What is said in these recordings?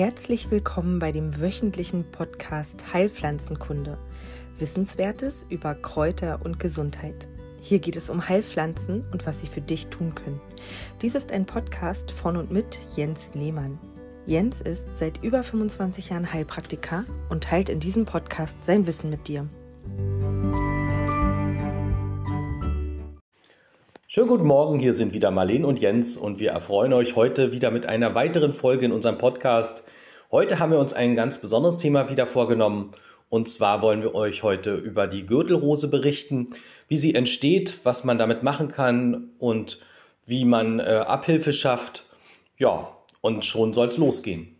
Herzlich willkommen bei dem wöchentlichen Podcast Heilpflanzenkunde. Wissenswertes über Kräuter und Gesundheit. Hier geht es um Heilpflanzen und was sie für dich tun können. Dies ist ein Podcast von und mit Jens Lehmann. Jens ist seit über 25 Jahren Heilpraktiker und teilt in diesem Podcast sein Wissen mit dir. Schönen guten Morgen, hier sind wieder Marlene und Jens und wir erfreuen euch heute wieder mit einer weiteren Folge in unserem Podcast. Heute haben wir uns ein ganz besonderes Thema wieder vorgenommen und zwar wollen wir euch heute über die Gürtelrose berichten, wie sie entsteht, was man damit machen kann und wie man äh, Abhilfe schafft. Ja, und schon soll es losgehen.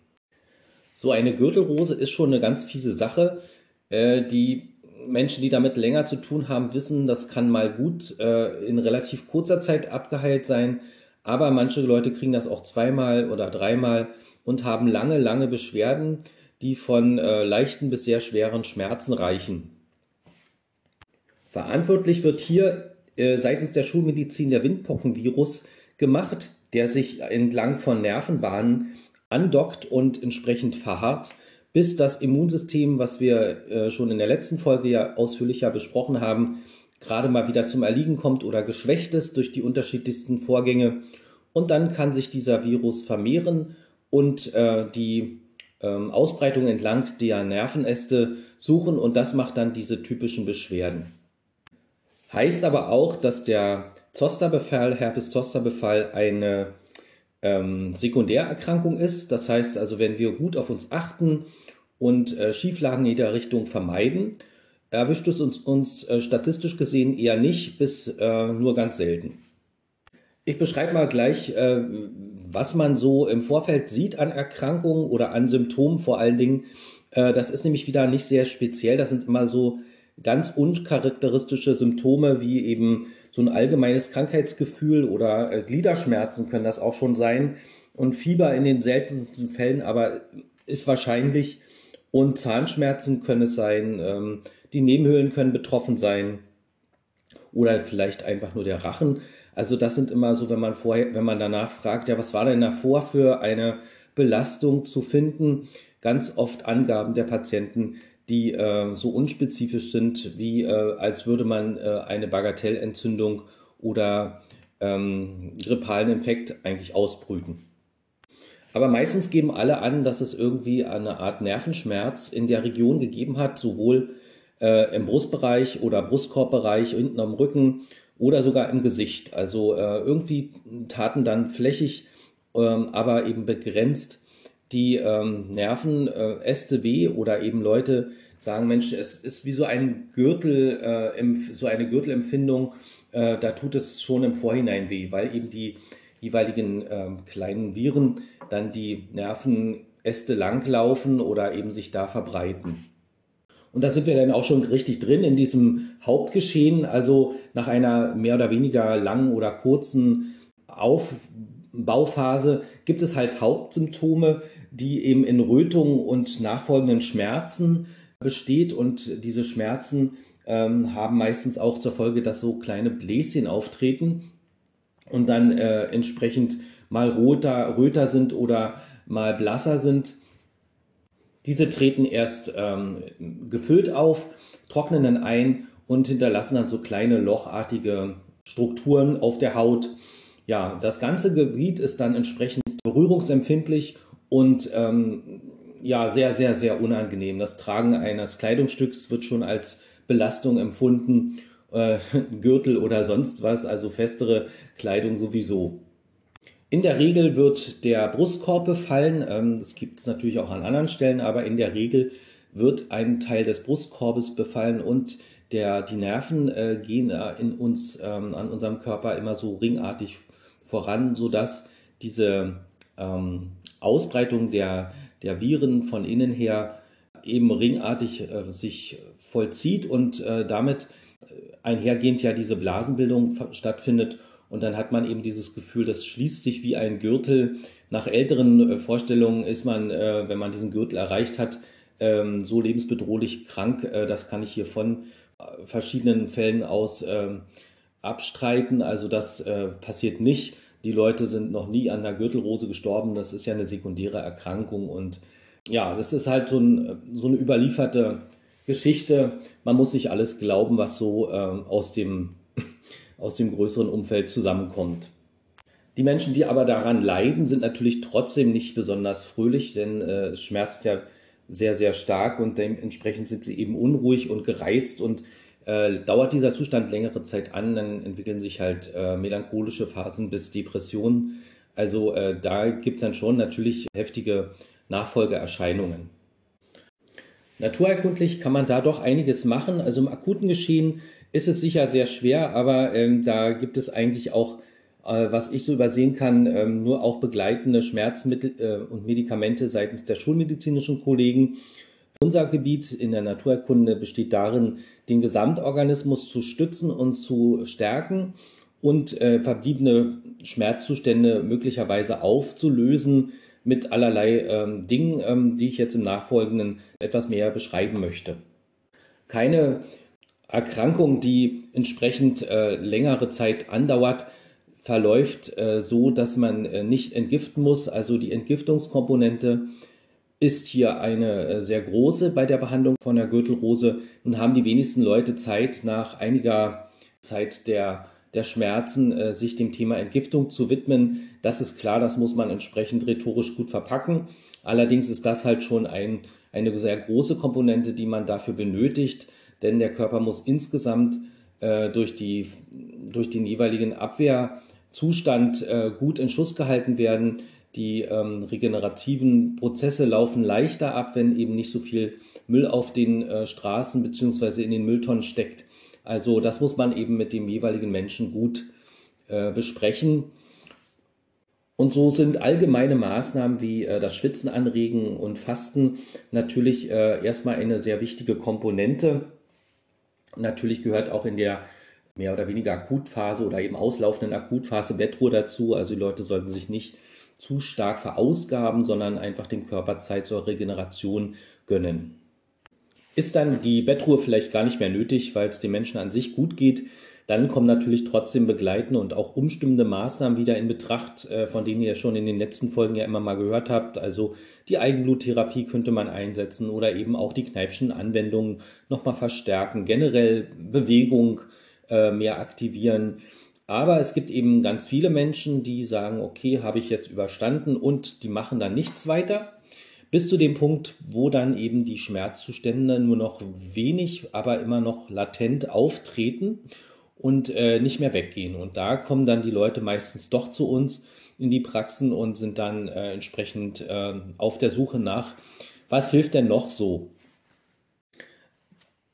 So eine Gürtelrose ist schon eine ganz fiese Sache, äh, die Menschen, die damit länger zu tun haben, wissen, das kann mal gut äh, in relativ kurzer Zeit abgeheilt sein, aber manche Leute kriegen das auch zweimal oder dreimal und haben lange, lange Beschwerden, die von äh, leichten bis sehr schweren Schmerzen reichen. Verantwortlich wird hier äh, seitens der Schulmedizin der Windpockenvirus gemacht, der sich entlang von Nervenbahnen andockt und entsprechend verharrt bis das Immunsystem, was wir äh, schon in der letzten Folge ja ausführlicher besprochen haben, gerade mal wieder zum Erliegen kommt oder geschwächt ist durch die unterschiedlichsten Vorgänge. Und dann kann sich dieser Virus vermehren und äh, die ähm, Ausbreitung entlang der Nervenäste suchen und das macht dann diese typischen Beschwerden. Heißt aber auch, dass der Zosterbefall, Herpes-Zoster-Befall eine ähm, Sekundärerkrankung ist. Das heißt also, wenn wir gut auf uns achten und äh, Schieflagen in jeder Richtung vermeiden, erwischt es uns, uns äh, statistisch gesehen eher nicht bis äh, nur ganz selten. Ich beschreibe mal gleich, äh, was man so im Vorfeld sieht an Erkrankungen oder an Symptomen vor allen Dingen. Äh, das ist nämlich wieder nicht sehr speziell. Das sind immer so ganz uncharakteristische Symptome wie eben so ein allgemeines Krankheitsgefühl oder äh, Gliederschmerzen können das auch schon sein und Fieber in den seltensten Fällen, aber ist wahrscheinlich und Zahnschmerzen können es sein, ähm, die Nebenhöhlen können betroffen sein oder vielleicht einfach nur der Rachen. Also das sind immer so, wenn man vorher, wenn man danach fragt, ja, was war denn davor für eine Belastung zu finden? Ganz oft Angaben der Patienten, die äh, so unspezifisch sind, wie äh, als würde man äh, eine Bagatellentzündung oder ähm, grippalen Infekt eigentlich ausbrüten. Aber meistens geben alle an, dass es irgendwie eine Art Nervenschmerz in der Region gegeben hat, sowohl äh, im Brustbereich oder Brustkorbbereich, hinten am Rücken oder sogar im Gesicht. Also äh, irgendwie taten dann flächig, ähm, aber eben begrenzt die ähm, Nervenäste äh, weh oder eben Leute sagen, Mensch, es ist wie so ein Gürtel, äh, so eine Gürtelempfindung, äh, da tut es schon im Vorhinein weh, weil eben die jeweiligen äh, kleinen Viren dann die Nervenäste langlaufen oder eben sich da verbreiten. Und da sind wir dann auch schon richtig drin in diesem Hauptgeschehen. Also nach einer mehr oder weniger langen oder kurzen Aufbauphase gibt es halt Hauptsymptome, die eben in Rötungen und nachfolgenden Schmerzen besteht. Und diese Schmerzen ähm, haben meistens auch zur Folge, dass so kleine Bläschen auftreten und dann äh, entsprechend mal roter, röter sind oder mal blasser sind. Diese treten erst ähm, gefüllt auf, trocknen dann ein und hinterlassen dann so kleine lochartige Strukturen auf der Haut. Ja, das ganze Gebiet ist dann entsprechend berührungsempfindlich und ähm, ja, sehr, sehr, sehr unangenehm. Das Tragen eines Kleidungsstücks wird schon als Belastung empfunden, äh, Gürtel oder sonst was, also festere Kleidung sowieso. In der Regel wird der Brustkorb befallen. Ähm, das gibt es natürlich auch an anderen Stellen, aber in der Regel wird ein Teil des Brustkorbes befallen und der, die Nerven äh, gehen äh, in uns, ähm, an unserem Körper immer so ringartig voran, sodass diese ähm, Ausbreitung der, der Viren von innen her eben ringartig äh, sich vollzieht und damit einhergehend ja diese Blasenbildung stattfindet und dann hat man eben dieses Gefühl, das schließt sich wie ein Gürtel. Nach älteren äh, Vorstellungen ist man, äh, wenn man diesen Gürtel erreicht hat, ähm, so lebensbedrohlich krank. Äh, das kann ich hier von verschiedenen Fällen aus ähm, abstreiten. Also das passiert nicht. Die Leute sind noch nie an der Gürtelrose gestorben. Das ist ja eine sekundäre Erkrankung. Und ja, das ist halt so, ein, so eine überlieferte Geschichte. Man muss nicht alles glauben, was so äh, aus, dem, aus dem größeren Umfeld zusammenkommt. Die Menschen, die aber daran leiden, sind natürlich trotzdem nicht besonders fröhlich, denn äh, es schmerzt ja sehr, sehr stark und dementsprechend sind sie eben unruhig und gereizt und äh, dauert dieser Zustand längere Zeit an, dann entwickeln sich halt äh, melancholische Phasen bis Depressionen. Also äh, da gibt es dann schon natürlich heftige Nachfolgeerscheinungen. Naturerkundlich kann man da doch einiges machen. Also im akuten Geschehen ist es sicher sehr schwer, aber ähm, da gibt es eigentlich auch, äh, was ich so übersehen kann, ähm, nur auch begleitende Schmerzmittel äh, und Medikamente seitens der schulmedizinischen Kollegen. Unser Gebiet in der Naturerkunde besteht darin, den Gesamtorganismus zu stützen und zu stärken und äh, verbliebene Schmerzzustände möglicherweise aufzulösen mit allerlei ähm, Dingen, ähm, die ich jetzt im Nachfolgenden etwas mehr beschreiben möchte. Keine Erkrankung, die entsprechend äh, längere Zeit andauert, verläuft äh, so, dass man äh, nicht entgiften muss. Also die Entgiftungskomponente ist hier eine äh, sehr große bei der Behandlung von der Gürtelrose. Nun haben die wenigsten Leute Zeit, nach einiger Zeit der, der Schmerzen äh, sich dem Thema Entgiftung zu widmen. Das ist klar, das muss man entsprechend rhetorisch gut verpacken. Allerdings ist das halt schon ein, eine sehr große Komponente, die man dafür benötigt, denn der Körper muss insgesamt äh, durch, die, durch den jeweiligen Abwehrzustand äh, gut in Schuss gehalten werden. Die ähm, regenerativen Prozesse laufen leichter ab, wenn eben nicht so viel Müll auf den äh, Straßen beziehungsweise in den Mülltonnen steckt. Also das muss man eben mit dem jeweiligen Menschen gut äh, besprechen. Und so sind allgemeine Maßnahmen wie äh, das Schwitzen anregen und Fasten natürlich äh, erstmal eine sehr wichtige Komponente. Natürlich gehört auch in der mehr oder weniger Akutphase oder eben auslaufenden Akutphase Bettruhe dazu. Also die Leute sollten sich nicht zu stark verausgaben, sondern einfach dem Körper Zeit zur Regeneration gönnen. Ist dann die Bettruhe vielleicht gar nicht mehr nötig, weil es den Menschen an sich gut geht, dann kommen natürlich trotzdem begleitende und auch umstimmende Maßnahmen wieder in Betracht, äh, von denen ihr schon in den letzten Folgen ja immer mal gehört habt. Also die Eigenbluttherapie könnte man einsetzen oder eben auch die Kneipschen Anwendungen nochmal verstärken, generell Bewegung äh, mehr aktivieren. Aber es gibt eben ganz viele Menschen, die sagen, okay, habe ich jetzt überstanden und die machen dann nichts weiter. Bis zu dem Punkt, wo dann eben die Schmerzzustände nur noch wenig, aber immer noch latent auftreten und äh, nicht mehr weggehen. Und da kommen dann die Leute meistens doch zu uns in die Praxen und sind dann äh, entsprechend äh, auf der Suche nach, was hilft denn noch so?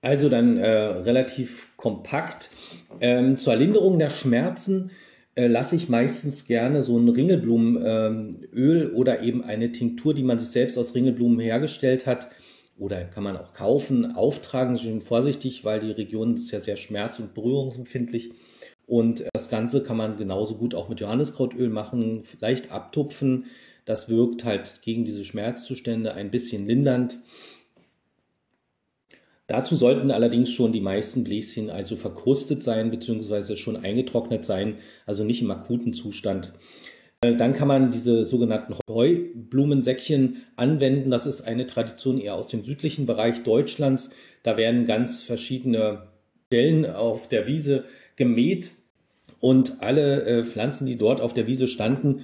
Also dann äh, relativ kompakt. Ähm, zur Linderung der Schmerzen äh, lasse ich meistens gerne so ein Ringelblumenöl ähm, oder eben eine Tinktur, die man sich selbst aus Ringelblumen hergestellt hat. Oder kann man auch kaufen, auftragen, schön vorsichtig, weil die Region ist ja sehr schmerz- und berührungsempfindlich. Und das Ganze kann man genauso gut auch mit Johanniskrautöl machen, vielleicht abtupfen. Das wirkt halt gegen diese Schmerzzustände ein bisschen lindernd. Dazu sollten allerdings schon die meisten Bläschen also verkrustet sein bzw. schon eingetrocknet sein, also nicht im akuten Zustand. Äh, dann kann man diese sogenannten Heublumensäckchen anwenden. Das ist eine Tradition eher aus dem südlichen Bereich Deutschlands. Da werden ganz verschiedene Stellen auf der Wiese gemäht und alle äh, Pflanzen, die dort auf der Wiese standen,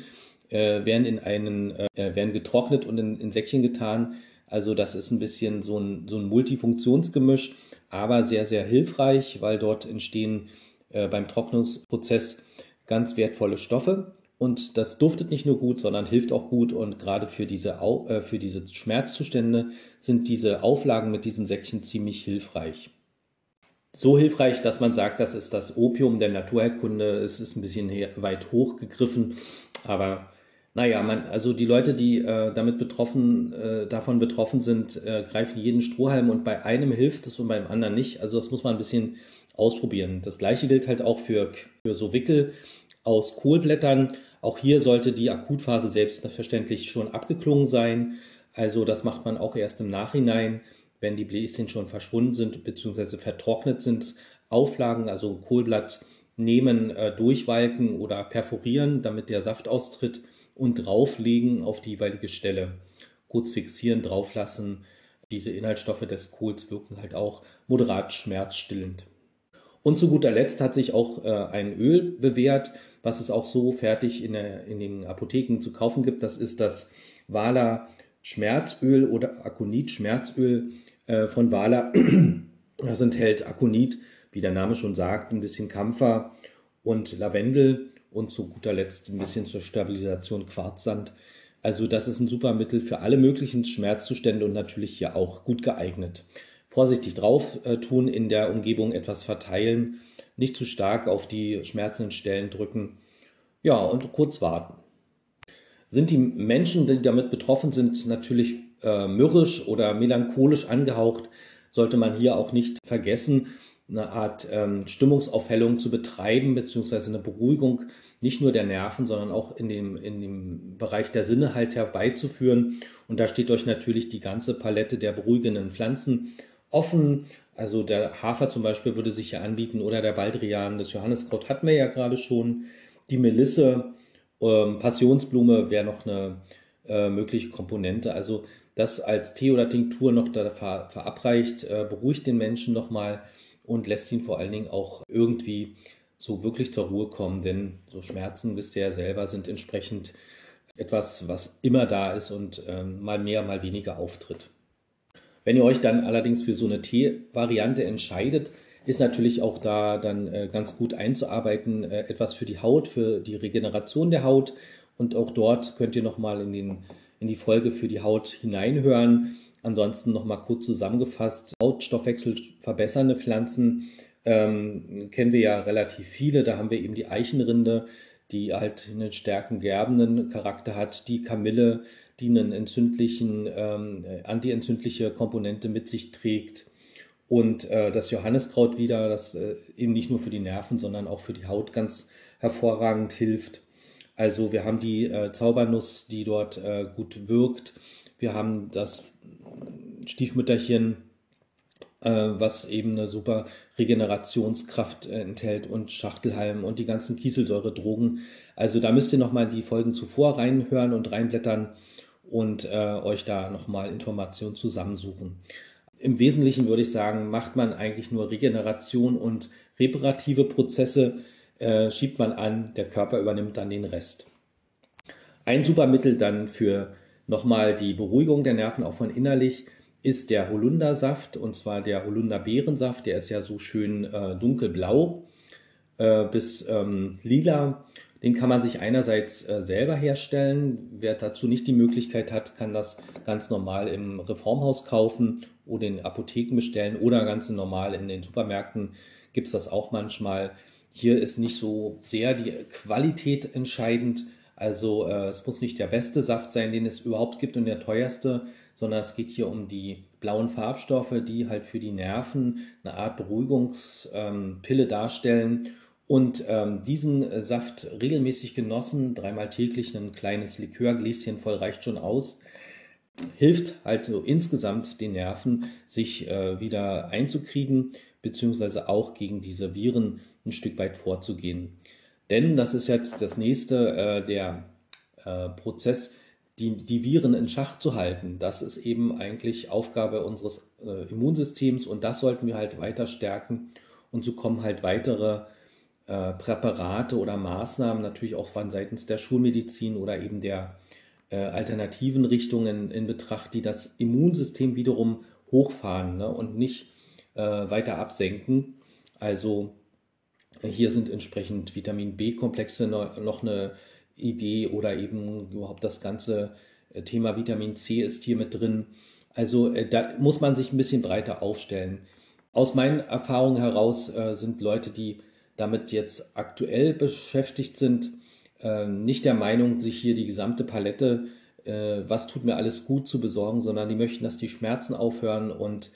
äh, werden in einen, äh, werden getrocknet und in, in Säckchen getan. Also das ist ein bisschen so ein, so ein Multifunktionsgemisch, aber sehr, sehr hilfreich, weil dort entstehen äh, beim Trocknungsprozess ganz wertvolle Stoffe. Und das duftet nicht nur gut, sondern hilft auch gut. Und gerade für diese, äh, für diese Schmerzzustände sind diese Auflagen mit diesen Säckchen ziemlich hilfreich. So hilfreich, dass man sagt, das ist das Opium der Naturheilkunde. Es ist ein bisschen weit hochgegriffen, aber naja, man, also die Leute, die äh, damit betroffen, äh, davon betroffen sind, äh, greifen jeden Strohhalm und bei einem hilft es und beim anderen nicht. Also das muss man ein bisschen ausprobieren. Das gleiche gilt halt auch für, für so Wickel aus Kohlblättern. Auch hier sollte die Akutphase selbstverständlich schon abgeklungen sein. Also das macht man auch erst im Nachhinein, wenn die Bläschen schon verschwunden sind bzw. vertrocknet sind. Auflagen, also Kohlblatt nehmen, äh, durchwalken oder perforieren, damit der Saft austritt und drauflegen auf die jeweilige Stelle. Kurz fixieren, drauflassen. Diese Inhaltsstoffe des Kohls wirken halt auch moderat schmerzstillend. Und zu guter Letzt hat sich auch äh, ein Öl bewährt, was es auch so fertig in, der, in den Apotheken zu kaufen gibt. Das ist das Wala Schmerzöl oder Akonit Schmerzöl äh, von Wala. Das enthält Akonit, wie der Name schon sagt, ein bisschen Kampfer und Lavendel und zu guter Letzt ein bisschen zur Stabilisation Quarzsand. Also das ist ein super Mittel für alle möglichen Schmerzzustände und natürlich hier auch gut geeignet. Vorsichtig drauf äh, tun, in der Umgebung etwas verteilen, nicht zu stark auf die schmerzenden Stellen drücken. Ja, und kurz warten. Sind die Menschen, die damit betroffen sind, natürlich äh, mürrisch oder melancholisch angehaucht, sollte man hier auch nicht vergessen, eine Art ähm, Stimmungsaufhellung zu betreiben, beziehungsweise eine Beruhigung nicht nur der Nerven, sondern auch in dem, in dem Bereich der Sinne halt herbeizuführen. Und da steht euch natürlich die ganze Palette der beruhigenden Pflanzen offen. Also der Hafer zum Beispiel würde sich hier anbieten oder der Baldrian, das Johanniskraut hatten wir ja gerade schon. Die Melisse, ähm, Passionsblume wäre noch eine äh, mögliche Komponente. Also das als Tee oder Tinktur noch da ver verabreicht, äh, beruhigt den Menschen nochmal und lässt ihn vor allen Dingen auch irgendwie so wirklich zur Ruhe kommen, denn so Schmerzen, wisst ihr ja selber, sind entsprechend etwas, was immer da ist und ähm, mal mehr, mal weniger auftritt. Wenn ihr euch dann allerdings für so eine Tee-Variante entscheidet, ist natürlich auch da dann äh, ganz gut einzuarbeiten, äh, etwas für die Haut, für die Regeneration der Haut. Und auch dort könnt ihr nochmal in, in die Folge für die Haut hineinhören. Ansonsten nochmal kurz zusammengefasst, Hautstoffwechsel verbessernde Pflanzen ähm, kennen wir ja relativ viele. Da haben wir eben die Eichenrinde, die halt einen stärken gerbenden Charakter hat, die Kamille, die einen entzündlichen, ähm, antientzündliche Komponente mit sich trägt. Und äh, das Johanniskraut wieder, das äh, eben nicht nur für die Nerven, sondern auch für die Haut ganz hervorragend hilft. Also wir haben die äh, Zaubernuss, die dort äh, gut wirkt. Wir haben das Stiefmütterchen, äh, was eben eine super Regenerationskraft äh, enthält und Schachtelhalm und die ganzen Kieselsäure-Drogen. Also da müsst ihr nochmal die Folgen zuvor reinhören und reinblättern und äh, euch da nochmal Informationen zusammensuchen. Im Wesentlichen würde ich sagen, macht man eigentlich nur Regeneration und reparative Prozesse, äh, schiebt man an, der Körper übernimmt dann den Rest. Ein super Mittel dann für nochmal die Beruhigung der Nerven auch von innerlich ist der Holundersaft und zwar der Holunderbeerensaft. Der ist ja so schön äh, dunkelblau äh, bis ähm, lila. Den kann man sich einerseits äh, selber herstellen. Wer dazu nicht die Möglichkeit hat, kann das ganz normal im Reformhaus kaufen oder in Apotheken bestellen oder ganz normal in den Supermärkten gibt es das auch manchmal. Hier ist nicht so sehr die Qualität entscheidend. Also äh, es muss nicht der beste Saft sein, den es überhaupt gibt und der teuerste, sondern es geht hier um die blauen Farbstoffe, die halt für die Nerven eine Art Beruhigungspille ähm, darstellen. Und ähm, diesen äh, Saft regelmäßig genossen, dreimal täglich ein kleines Likörgläschen voll reicht schon aus, hilft halt so insgesamt den Nerven, sich äh, wieder einzukriegen, beziehungsweise auch gegen diese Viren ein Stück weit vorzugehen. Denn das ist jetzt das nächste, äh, der äh, Prozess, die, die Viren in Schach zu halten. Das ist eben eigentlich Aufgabe unseres äh, Immunsystems und das sollten wir halt weiter stärken. Und so kommen halt weitere äh, Präparate oder Maßnahmen natürlich auch von seitens der Schulmedizin oder eben der äh, alternativen Richtungen in Betracht, die das Immunsystem wiederum hochfahren ne, und nicht äh, weiter absenken. Also hier sind entsprechend Vitamin B-Komplexe noch eine Idee oder eben überhaupt das ganze äh, Thema Vitamin C ist hier mit drin. Also da muss man sich ein bisschen breiter aufstellen. Aus meinen Erfahrungen heraus sind Leute, die damit jetzt aktuell beschäftigt sind, nicht der Meinung, sich hier die gesamte Palette, was tut mir alles gut zu besorgen, sondern die möchten, dass die Schmerzen aufhören. Und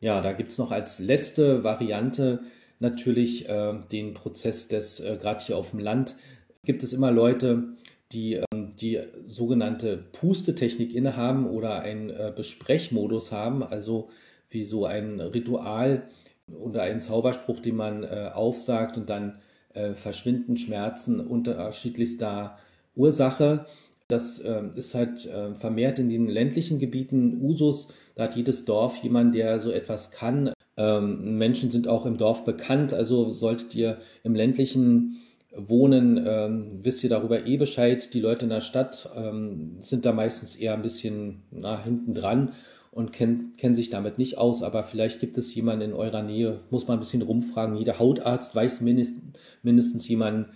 ja, da gibt es noch als letzte Variante natürlich den Prozess des, gerade hier auf dem Land, gibt es immer Leute, die ähm, die sogenannte Pustetechnik innehaben oder einen äh, Besprechmodus haben, also wie so ein Ritual oder einen Zauberspruch, den man äh, aufsagt und dann äh, verschwinden Schmerzen unterschiedlichster Ursache. Das äh, ist halt äh, vermehrt in den ländlichen Gebieten Usus. Da hat jedes Dorf jemand, der so etwas kann. Ähm, Menschen sind auch im Dorf bekannt, also solltet ihr im ländlichen wohnen, ähm, wisst ihr darüber eh Bescheid. Die Leute in der Stadt ähm, sind da meistens eher ein bisschen hinten dran und kennen, kennen sich damit nicht aus, aber vielleicht gibt es jemanden in eurer Nähe, muss man ein bisschen rumfragen. Jeder Hautarzt weiß mindest, mindestens jemanden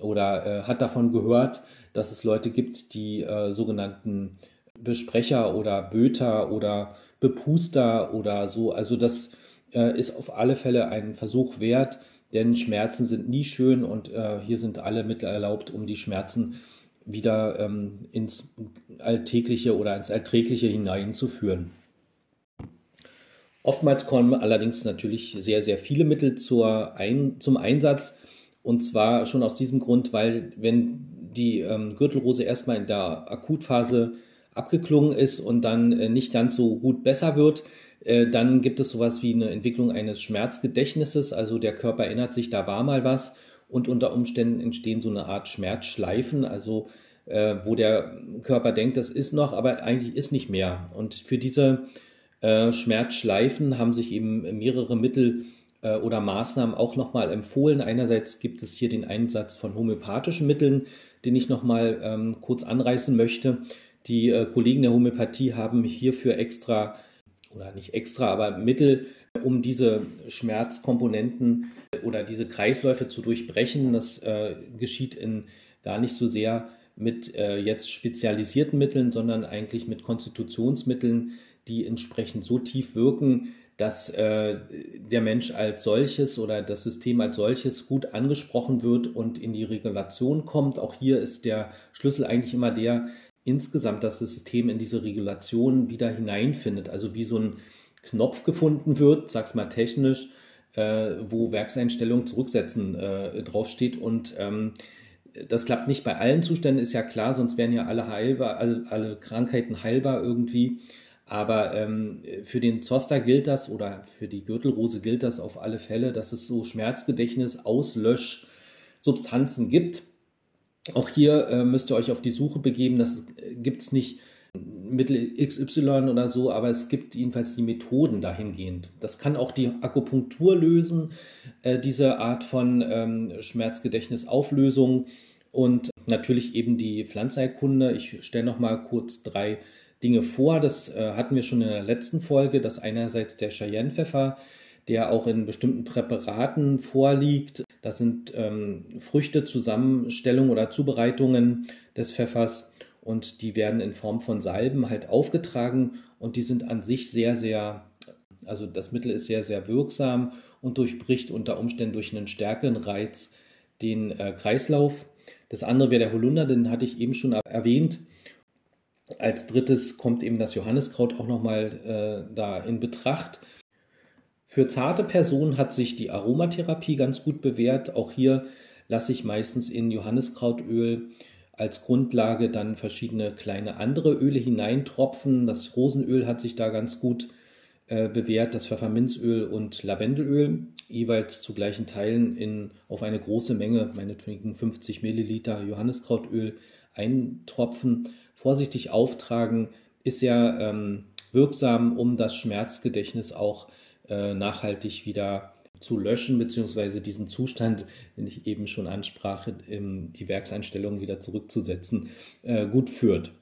oder äh, hat davon gehört, dass es Leute gibt, die äh, sogenannten Besprecher oder Böter oder Bepuster oder so. Also das äh, ist auf alle Fälle ein Versuch wert, denn Schmerzen sind nie schön und äh, hier sind alle Mittel erlaubt, um die Schmerzen wieder ähm, ins Alltägliche oder ins Erträgliche hineinzuführen. Oftmals kommen allerdings natürlich sehr, sehr viele Mittel zur Ein zum Einsatz. Und zwar schon aus diesem Grund, weil wenn die ähm, Gürtelrose erstmal in der Akutphase abgeklungen ist und dann äh, nicht ganz so gut besser wird, äh, dann gibt es sowas wie eine Entwicklung eines Schmerzgedächtnisses. Also der Körper erinnert sich, da war mal was und unter Umständen entstehen so eine Art Schmerzschleifen, also äh, wo der Körper denkt, das ist noch, aber eigentlich ist nicht mehr. Und für diese äh, Schmerzschleifen haben sich eben mehrere Mittel äh, oder Maßnahmen auch nochmal empfohlen. Einerseits gibt es hier den Einsatz von homöopathischen Mitteln, den ich nochmal ähm, kurz anreißen möchte. Die äh, Kollegen der Homöopathie haben hierfür extra oder nicht extra, aber Mittel, um diese Schmerzkomponenten oder diese Kreisläufe zu durchbrechen. Das geschieht in gar nicht so sehr mit äh, jetzt spezialisierten Mitteln, sondern eigentlich mit Konstitutionsmitteln, die entsprechend so tief wirken, dass äh, der Mensch als solches oder das System als solches gut angesprochen wird und in die Regulation kommt. Auch hier ist der Schlüssel eigentlich immer der, insgesamt, dass das System in diese Regulation wieder hineinfindet. Also wie so ein Knopf gefunden wird, sag's mal technisch, äh, wo Werkseinstellung zurücksetzen äh, draufsteht. Und ähm, das klappt nicht bei allen Zuständen, ist ja klar, sonst wären ja alle heilbar, alle, alle Krankheiten heilbar irgendwie. Aber ähm, für den Zoster gilt das oder für die Gürtelrose gilt das auf alle Fälle, dass es so Schmerzgedächtnis, Auslöschsubstanzen gibt auch hier äh, müsst ihr euch auf die Suche begeben. Das äh, gibt es nicht Mittel XY oder so, aber es gibt jedenfalls die Methoden dahingehend. Das kann auch die Akupunktur lösen, äh, diese Art von ähm, Schmerzgedächtnisauflösung und natürlich eben die Pflanzheilkunde. Ich stelle noch mal kurz drei Dinge vor. Das äh, hatten wir schon in der letzten Folge. Das einerseits der Cheyenne-Pfeffer, der auch in bestimmten Präparaten vorliegt. Das sind ähm, Früchte, Zusammenstellungen oder Zubereitungen des Pfeffers und die werden in Form von Salben halt aufgetragen und die sind an sich sehr, sehr, also das Mittel ist sehr, sehr wirksam und durchbricht unter Umständen durch einen stärkeren Reiz den äh, Kreislauf. Das andere wäre der Holunder, den hatte ich eben schon erwähnt. Als drittes kommt eben das Johanniskraut auch nochmal äh, da in Betracht. Für zarte Personen hat sich die Aromatherapie ganz gut bewährt. Auch hier lasse ich meistens in Johanniskrautöl als Grundlage dann verschiedene kleine andere Öle hineintropfen. Das Rosenöl hat sich da ganz gut äh, bewährt, das Pfefferminzöl und Lavendelöl, jeweils zu gleichen Teilen in, auf eine große Menge, meinetwegen 50 Milliliter Johanniskrautöl eintropfen, vorsichtig auftragen, ist ja ähm, wirksam, um das Schmerzgedächtnis auch äh, nachhaltig wieder zu löschen, beziehungsweise diesen Zustand, den ich eben schon ansprach, die Werkseinstellungen wieder zurückzusetzen, äh, gut führt.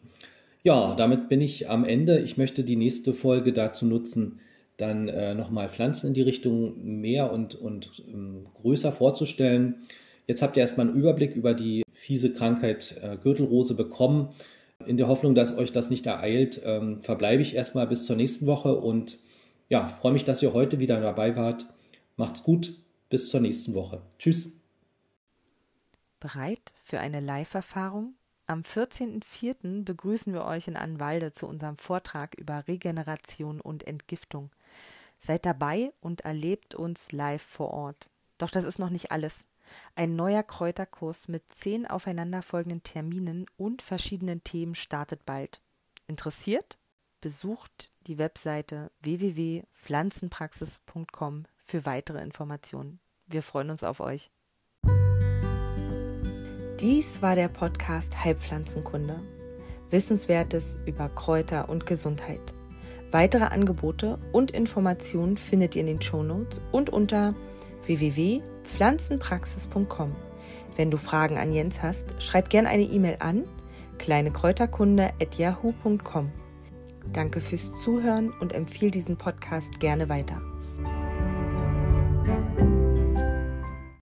Ja, damit bin ich am Ende. Ich möchte die nächste Folge dazu nutzen, dann äh, nochmal Pflanzen in die Richtung mehr und, und ähm, größer vorzustellen. Jetzt habt ihr erstmal einen Überblick über die fiese Krankheit äh, Gürtelrose bekommen. In der Hoffnung, dass euch das nicht ereilt, ähm, verbleibe ich erstmal bis zur nächsten Woche und ja, freue mich, dass ihr heute wieder dabei wart. Macht's gut, bis zur nächsten Woche. Tschüss. Bereit für eine Live-Erfahrung? Am 14.04. begrüßen wir euch in Anwalde zu unserem Vortrag über Regeneration und Entgiftung. Seid dabei und erlebt uns live vor Ort. Doch das ist noch nicht alles. Ein neuer Kräuterkurs mit zehn aufeinanderfolgenden Terminen und verschiedenen Themen startet bald. Interessiert? besucht die Webseite www.pflanzenpraxis.com für weitere Informationen. Wir freuen uns auf euch. Dies war der Podcast Heilpflanzenkunde. Wissenswertes über Kräuter und Gesundheit. Weitere Angebote und Informationen findet ihr in den Shownotes und unter www.pflanzenpraxis.com. Wenn du Fragen an Jens hast, schreib gerne eine E-Mail an kleinekräuterkunde@yahoo.com. Danke fürs Zuhören und empfehle diesen Podcast gerne weiter.